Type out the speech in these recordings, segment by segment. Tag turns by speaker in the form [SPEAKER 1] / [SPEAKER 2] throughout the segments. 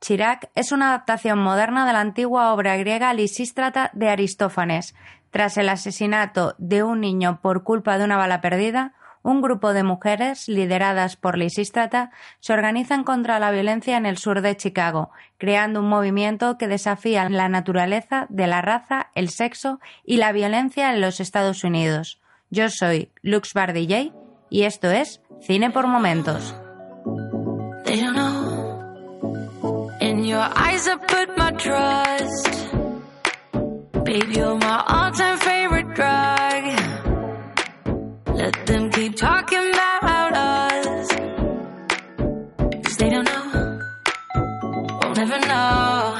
[SPEAKER 1] Chirac es una adaptación moderna de la antigua obra griega Lisístrata de Aristófanes, tras el asesinato de un niño por culpa de una bala perdida, un grupo de mujeres, lideradas por Lisístrata, se organizan contra la violencia en el sur de Chicago, creando un movimiento que desafía la naturaleza de la raza, el sexo y la violencia en los Estados Unidos. Yo soy Lux Bardillay y esto es Cine por Momentos. Baby, you're my all-time favorite drug. Let them keep talking about us. Cause they don't know. Know.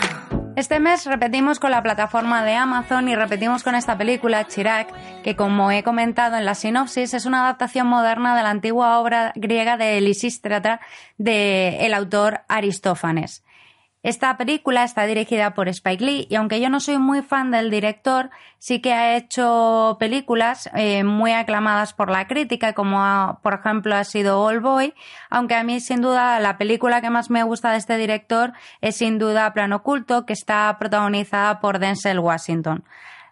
[SPEAKER 1] Este mes repetimos con la plataforma de Amazon y repetimos con esta película, Chirac, que como he comentado en la sinopsis, es una adaptación moderna de la antigua obra griega de Lisístrata del el autor Aristófanes. Esta película está dirigida por Spike Lee y aunque yo no soy muy fan del director, sí que ha hecho películas eh, muy aclamadas por la crítica, como por ejemplo ha sido All Boy, aunque a mí sin duda la película que más me gusta de este director es sin duda Plano Oculto, que está protagonizada por Denzel Washington.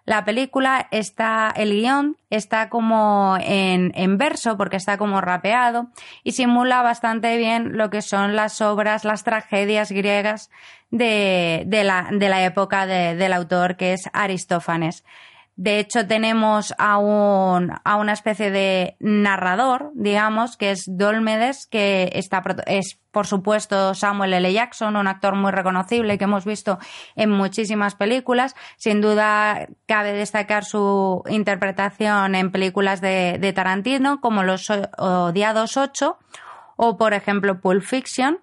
[SPEAKER 1] La película está, el guion está como en, en, verso porque está como rapeado y simula bastante bien lo que son las obras, las tragedias griegas de, de, la, de la época de, del autor que es Aristófanes. De hecho, tenemos a, un, a una especie de narrador, digamos, que es Dolmedes, que está, es, por supuesto, Samuel L. Jackson, un actor muy reconocible que hemos visto en muchísimas películas. Sin duda, cabe destacar su interpretación en películas de, Tarantino, como Los Odiados 8 o, por ejemplo, Pulp Fiction.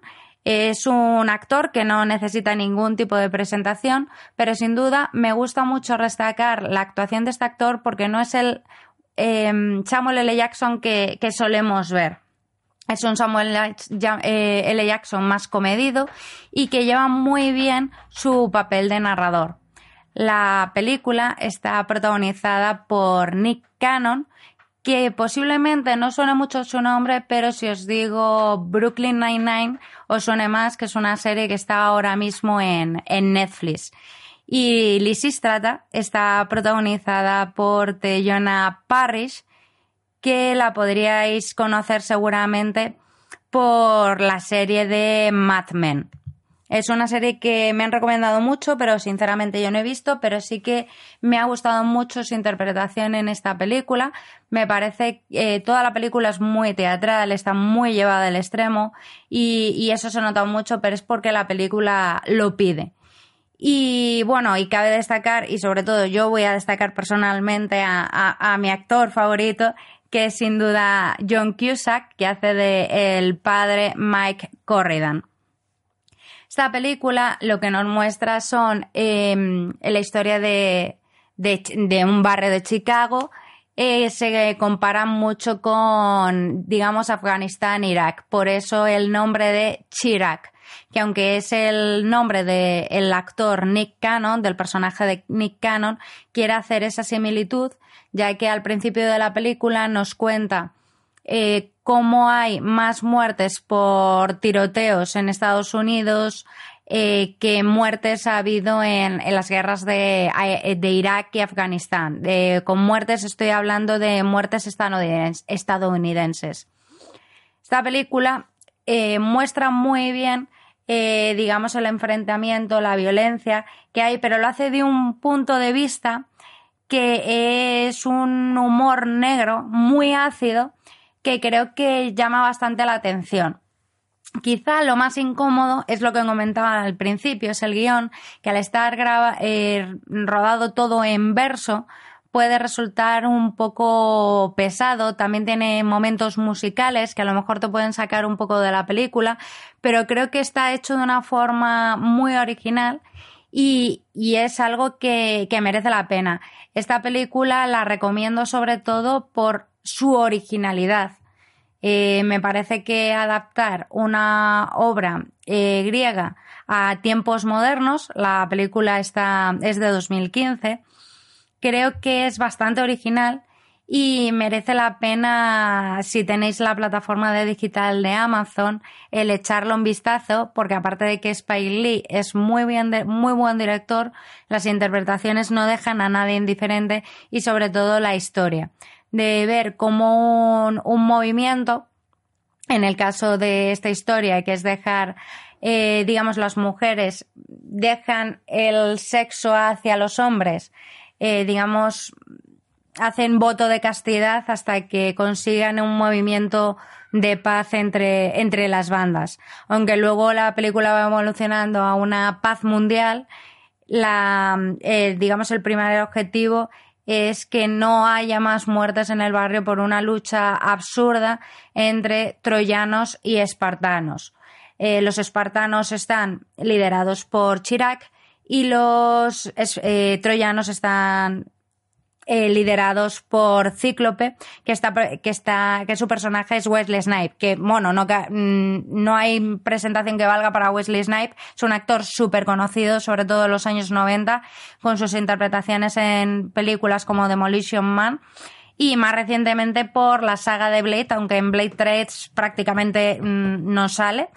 [SPEAKER 1] Es un actor que no necesita ningún tipo de presentación, pero sin duda me gusta mucho destacar la actuación de este actor porque no es el eh, Samuel L. Jackson que, que solemos ver. Es un Samuel eh, L. Jackson más comedido y que lleva muy bien su papel de narrador. La película está protagonizada por Nick Cannon, que posiblemente no suene mucho su nombre, pero si os digo Brooklyn Nine-Nine, os suene más, que es una serie que está ahora mismo en, en Netflix. Y Lysistrata está protagonizada por Teyona Parrish, que la podríais conocer seguramente por la serie de Mad Men. Es una serie que me han recomendado mucho, pero sinceramente yo no he visto, pero sí que me ha gustado mucho su interpretación en esta película. Me parece que eh, toda la película es muy teatral, está muy llevada al extremo y, eso se nota mucho, pero es porque la película lo pide. Y bueno, y cabe destacar, y sobre todo yo voy a destacar personalmente a, a, a mi actor favorito, que es sin duda John Cusack, que hace de el padre Mike Corridan. Esta película lo que nos muestra son em, la historia de, de, un barrio de Chicago. Eh, se compara mucho con, digamos, Afganistán, Irak. Por eso el nombre de Chirac, que aunque es el nombre del actor Nick Cannon, del personaje de Nick Cannon, quiere hacer esa similitud, ya que al principio de la película nos cuenta eh, cómo hay más muertes por tiroteos en Estados Unidos eh, que muertes ha habido en, las guerras eh, de, Irak y Afganistán. con muertes estoy hablando de muertes estadounidenses. Esta película muestra muy bien digamos, el enfrentamiento, la violencia que hay, pero lo hace de un punto de vista que es un humor negro muy ácido que creo que llama bastante la atención. Quizá lo más incómodo es lo que comentaba al principio, es el guion, que al estar eh, rodado todo en verso puede resultar un poco pesado, también tiene momentos musicales que a lo mejor te pueden sacar un poco de la película, pero creo que está hecho de una forma muy original y, y es algo que, que merece la pena. Esta película la recomiendo sobre todo por su originalidad. Eh, me parece que adaptar una obra eh, griega a tiempos modernos, la película está, es de 2015, creo que es bastante original y merece la pena, si tenéis la plataforma de digital de Amazon, el echarle un vistazo, porque aparte de que Spike Lee es muy, bien muy buen director, las interpretaciones no dejan a nadie indiferente y sobre todo la historia. De ver cómo un, un movimiento, en el caso de esta historia, que es dejar eh, digamos, las mujeres dejan el sexo hacia los hombres, eh, digamos, hacen voto de castidad hasta que consigan un movimiento de paz entre, entre las bandas. Aunque luego la película va evolucionando a una paz mundial, la, eh, digamos, el primer objetivo es que no haya más muertes en el barrio por una lucha absurda entre troyanos y espartanos. Eh, los espartanos están liderados por Chirac y los eh, troyanos están eh, liderados por Cíclope, que está, que está, que su personaje es Wesley Snipe, que, bueno, no, mm, no hay presentación que valga para Wesley Snipe, es un actor súper conocido, sobre todo en los años 90, con sus interpretaciones en películas como Demolition Man, y más recientemente por la saga de Blade, aunque en Blade 3 prácticamente mm, no sale,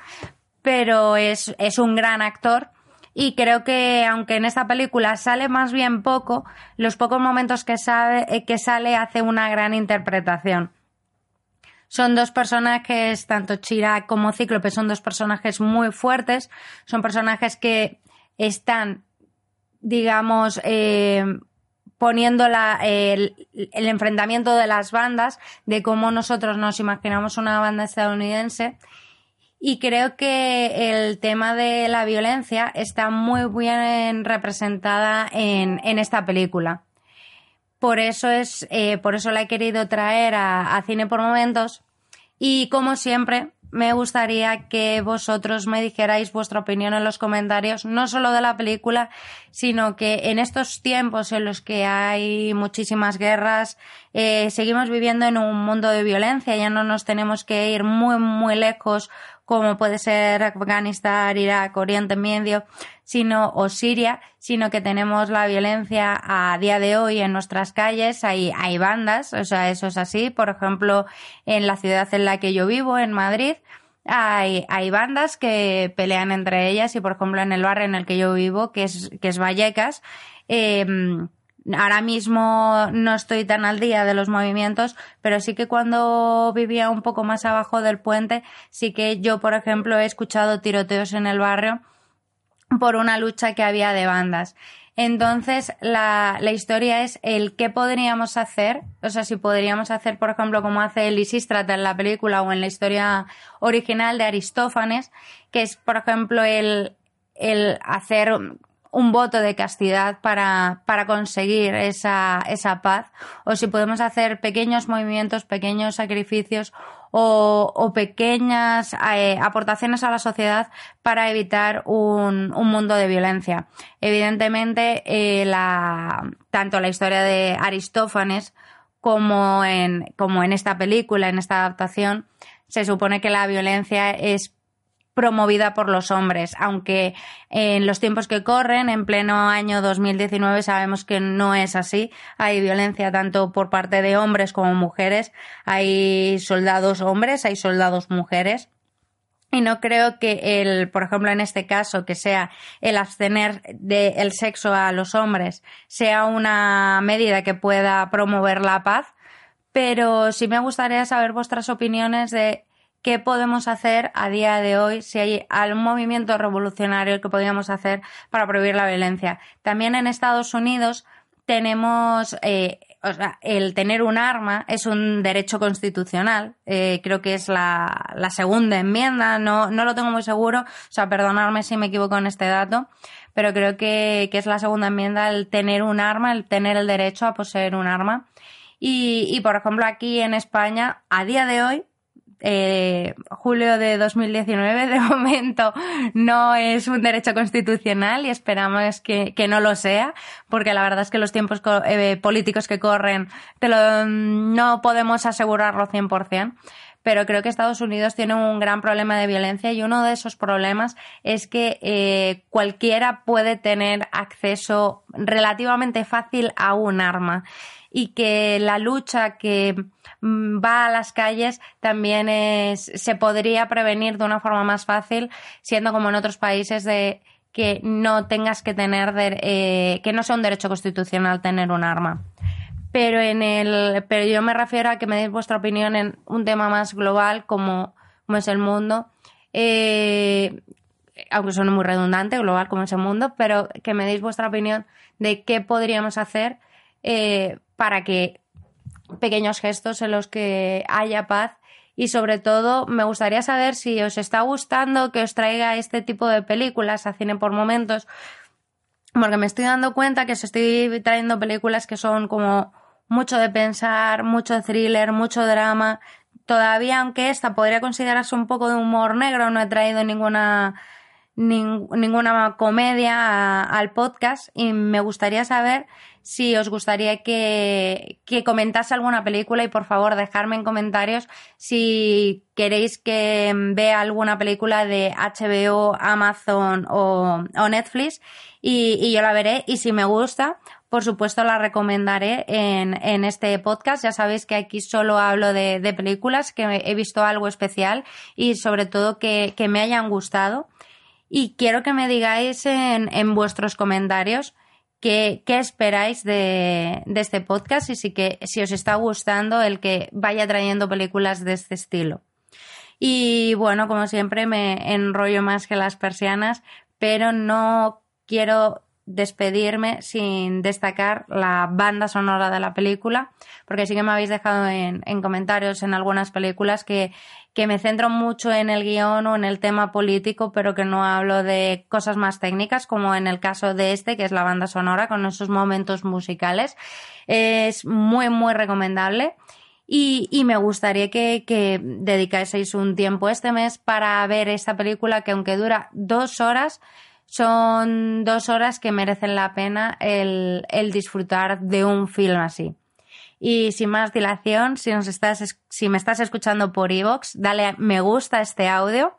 [SPEAKER 1] pero es, es un gran actor y creo que aunque en esta película sale más bien poco, los pocos momentos que, sabe, eh, que sale hace una gran interpretación. Son dos personajes, tanto Chirac como Cíclope, son dos personajes muy fuertes, son personajes que están, digamos, eh, poniendo el, el, enfrentamiento de las bandas, de cómo nosotros nos imaginamos una banda estadounidense y creo que el tema de la violencia está muy bien representada en, en esta película. Por eso es, eh, por eso la he querido traer a, a Cine por Momentos. Y como siempre, me gustaría que vosotros me dijerais vuestra opinión en los comentarios, no solo de la película, sino que en estos tiempos en los que hay muchísimas guerras, eh, seguimos viviendo en un mundo de violencia, ya no nos tenemos que ir muy, muy lejos como puede ser Afganistán, Irak, Oriente Medio, sino, o Siria, sino que tenemos la violencia a día de hoy en nuestras calles, hay, hay bandas, o sea, eso es así. Por ejemplo, en la ciudad en la que yo vivo, en Madrid, hay, hay bandas que pelean entre ellas y, por ejemplo, en el barrio en el que yo vivo, que es, que es Vallecas, eh, Ahora mismo no estoy tan al día de los movimientos, pero sí que cuando vivía un poco más abajo del puente, sí que yo, por ejemplo, he escuchado tiroteos en el barrio por una lucha que había de bandas. Entonces, la, la, historia es el qué podríamos hacer, o sea, si podríamos hacer, por ejemplo, como hace Lisístrata en la película o en la historia original de Aristófanes, que es, por ejemplo, el, el hacer un voto de castidad para, para conseguir esa, esa paz, o si podemos hacer pequeños movimientos, pequeños sacrificios o, o pequeñas eh, aportaciones a la sociedad para evitar un, un mundo de violencia. Evidentemente, eh, la, tanto la historia de Aristófanes como en, como en esta película, en esta adaptación, se supone que la violencia es promovida por los hombres, aunque en los tiempos que corren, en pleno año 2019, sabemos que no es así. Hay violencia tanto por parte de hombres como mujeres. Hay soldados hombres, hay soldados mujeres. Y no creo que el, por ejemplo, en este caso, que sea el abstener del sexo a los hombres, sea una medida que pueda promover la paz, pero sí me gustaría saber vuestras opiniones de qué podemos hacer a día de hoy, si hay algún movimiento revolucionario que podríamos hacer para prohibir la violencia. También en Estados Unidos tenemos, eh, o sea, el tener un arma es un derecho constitucional. Eh, creo que es la, la, segunda enmienda, no, no lo tengo muy seguro, o sea, perdonadme si me equivoco en este dato, pero creo que, que es la segunda enmienda el tener un arma, el tener el derecho a poseer un arma. Y, y, por ejemplo, aquí en España, a día de hoy, eh, julio de 2019 de momento no es un derecho constitucional y esperamos que, que no lo sea, porque la verdad es que los tiempos eh, políticos que corren te lo, no podemos asegurarlo 100% pero creo que Estados Unidos tiene un gran problema de violencia y uno de esos problemas es que eh, cualquiera puede tener acceso relativamente fácil a un arma y que la lucha que mm, va a las calles también es, se podría prevenir de una forma más fácil, siendo como en otros países de que no tengas que tener, eh, que no sea un derecho constitucional tener un arma. Pero en el, pero yo me refiero a que me deis vuestra opinión en un tema más global como, como es el mundo. Eh, aunque suene muy redundante, global como es el mundo, pero que me deis vuestra opinión de qué podríamos hacer eh, para que pequeños gestos en los que haya paz y sobre todo me gustaría saber si os está gustando que os traiga este tipo de películas a cine por momentos porque me estoy dando cuenta que os estoy trayendo películas que son como mucho de pensar, mucho thriller, mucho drama. Todavía, aunque esta podría considerarse un poco de humor negro, no he traído ninguna ninguna comedia al podcast y me gustaría saber si os gustaría que, que comentase alguna película y por favor dejarme en comentarios si queréis que vea alguna película de HBO, Amazon o, Netflix y, y, yo la veré y si me gusta por supuesto la recomendaré en, en este podcast. Ya sabéis que aquí solo hablo de, de películas que he visto algo especial y sobre todo que, que me hayan gustado y quiero que me digáis en, en vuestros comentarios qué, qué esperáis de, de, este podcast y si, que, si os está gustando el que vaya trayendo películas de este estilo. Y bueno, como siempre me enrollo más que las persianas, pero no quiero despedirme sin destacar la banda sonora de la película, porque sí que me habéis dejado en, en comentarios en algunas películas que, que, me centro mucho en el guion o en el tema político, pero que no hablo de cosas más técnicas, como en el caso de este, que es la banda sonora, con esos momentos musicales. Es muy, muy recomendable. Y, y, me gustaría que, que dedicaseis un tiempo este mes para ver esta película que aunque dura dos horas, son dos horas que merecen la pena el, disfrutar de un film así. Y sin más dilación, si, nos estás, si me estás escuchando por iVoox, dale a me gusta este audio.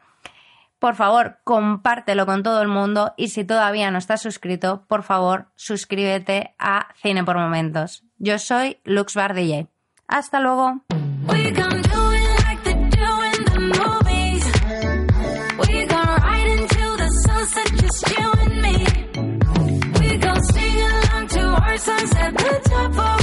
[SPEAKER 1] Por favor, compártelo con todo el mundo y si todavía no estás suscrito, por favor, suscríbete a Cine por Momentos. Yo soy Lux Bar. Hasta luego. Sunset, the of